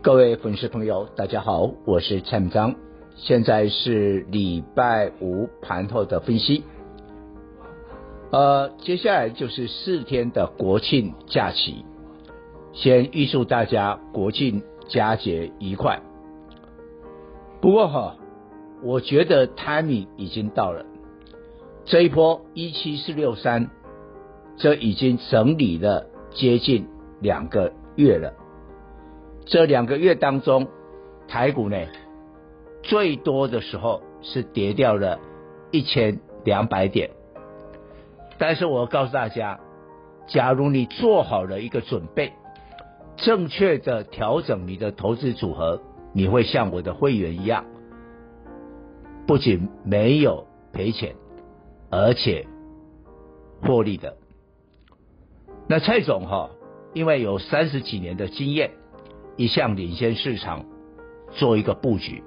各位粉丝朋友，大家好，我是蔡明彰，现在是礼拜五盘后的分析。呃，接下来就是四天的国庆假期，先预祝大家国庆佳节愉快。不过哈，我觉得 timing 已经到了，这一波一七四六三，这已经整理了接近两个月了。这两个月当中，台股呢，最多的时候是跌掉了一千两百点。但是我告诉大家，假如你做好了一个准备，正确的调整你的投资组合，你会像我的会员一样，不仅没有赔钱，而且获利的。那蔡总哈，因为有三十几年的经验。一向领先市场，做一个布局。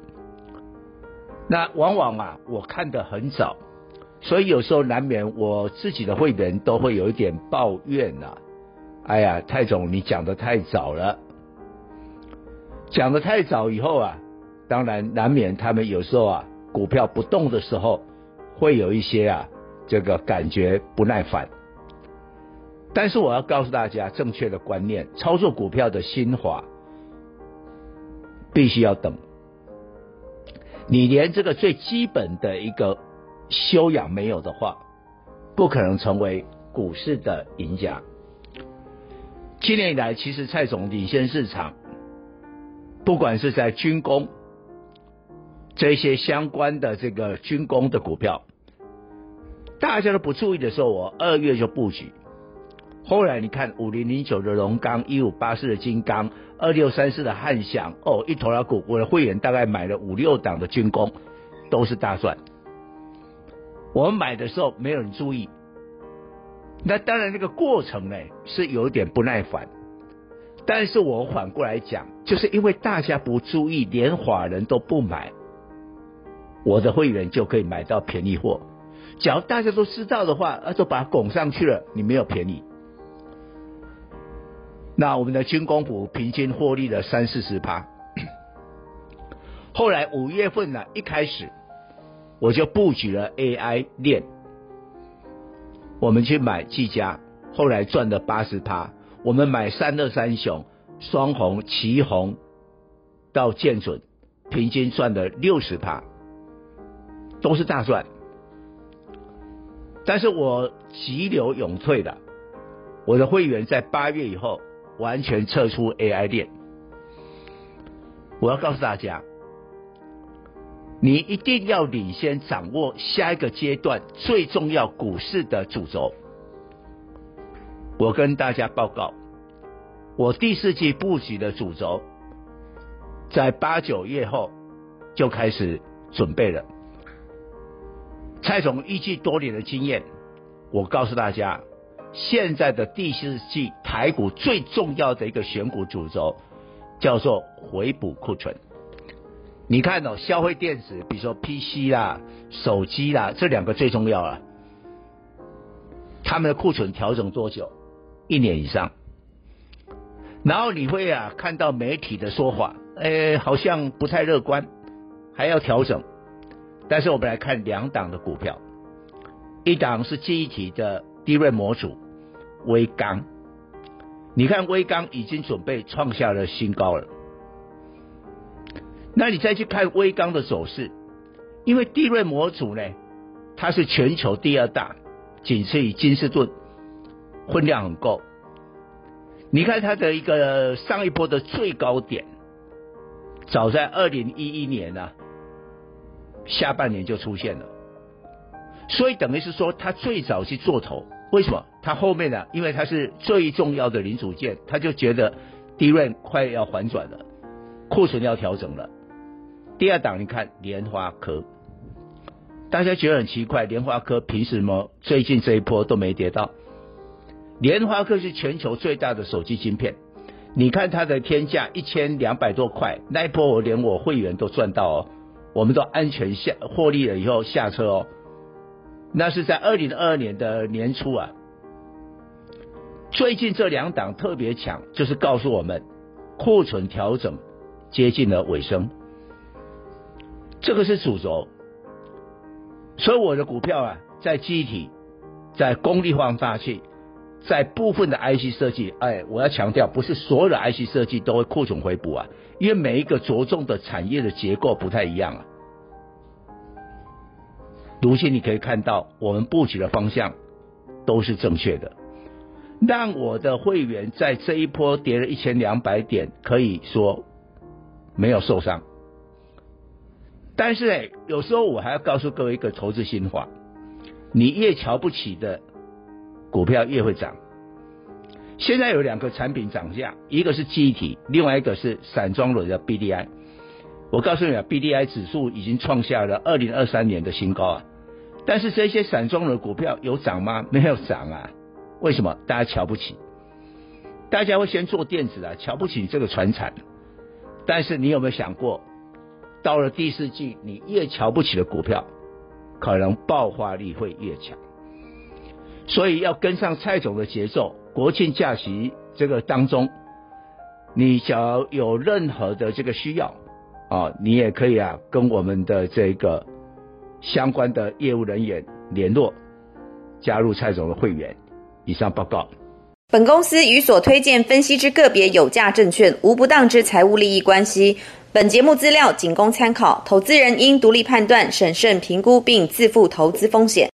那往往啊，我看得很早，所以有时候难免我自己的会员都会有一点抱怨呐、啊。哎呀，蔡总你讲得太早了，讲得太早以后啊，当然难免他们有时候啊，股票不动的时候，会有一些啊，这个感觉不耐烦。但是我要告诉大家正确的观念，操作股票的心法。必须要等，你连这个最基本的一个修养没有的话，不可能成为股市的赢家。七年以来，其实蔡总领先市场，不管是在军工这些相关的这个军工的股票，大家都不注意的时候，我二月就布局。后来你看五零零九的龙钢，一五八四的金刚，二六三四的汉翔，哦，一头拉股，我的会员大概买了五六档的军工，都是大赚。我们买的时候没有人注意，那当然那个过程呢是有点不耐烦，但是我反过来讲，就是因为大家不注意，连华人都不买，我的会员就可以买到便宜货。假如大家都知道的话，那就把它拱上去了，你没有便宜。那我们的军工股平均获利了三四十趴，后来五月份呢，一开始我就布局了 AI 链，我们去买技嘉，后来赚了八十趴。我们买三二三雄、双红、奇红到建准，平均赚了六十趴，都是大赚。但是我急流勇退的，我的会员在八月以后。完全撤出 AI 链，我要告诉大家，你一定要领先掌握下一个阶段最重要股市的主轴。我跟大家报告，我第四季布局的主轴，在八九月后就开始准备了。蔡总预计多年的经验，我告诉大家。现在的第四季台股最重要的一个选股主轴叫做回补库存。你看哦，消费电子，比如说 PC 啦、手机啦，这两个最重要了。他们的库存调整多久？一年以上。然后你会啊看到媒体的说法，诶，好像不太乐观，还要调整。但是我们来看两档的股票，一档是记忆体的。DRAM 模组，威刚，你看威刚已经准备创下了新高了。那你再去看威刚的走势，因为地瑞模组呢，它是全球第二大，仅次于金士顿，分量很够。你看它的一个上一波的最高点，早在二零一一年、啊，下半年就出现了。所以等于是说，他最早去做头，为什么？他后面呢？因为他是最重要的零组件，他就觉得 d r a 快要反转了，库存要调整了。第二档，你看联发科，大家觉得很奇怪，联发科凭什么最近这一波都没跌到？联发科是全球最大的手机晶片，你看它的天价一千两百多块，那一波我连我会员都赚到哦，我们都安全下获利了以后下车哦。那是在二零二二年的年初啊。最近这两档特别强，就是告诉我们库存调整接近了尾声，这个是主轴。所以我的股票啊，在机体，在功率放大器，在部分的 IC 设计，哎，我要强调，不是所有的 IC 设计都会库存回补啊，因为每一个着重的产业的结构不太一样啊。如今你可以看到，我们布局的方向都是正确的。让我的会员在这一波跌了一千两百点，可以说没有受伤。但是哎，有时候我还要告诉各位一个投资心法：你越瞧不起的股票越会涨。现在有两个产品涨价，一个是记忆体，另外一个是散装轮的 BDI。我告诉你啊，BDI 指数已经创下了二零二三年的新高啊。但是这些散装的股票有涨吗？没有涨啊。为什么大家瞧不起？大家会先做电子啊，瞧不起这个传产。但是你有没有想过，到了第四季，你越瞧不起的股票，可能爆发力会越强。所以要跟上蔡总的节奏。国庆假期这个当中，你只要有任何的这个需要啊，你也可以啊跟我们的这个相关的业务人员联络，加入蔡总的会员。以上报告。本公司与所推荐分析之个别有价证券无不当之财务利益关系。本节目资料仅供参考，投资人应独立判断、审慎评估并自负投资风险。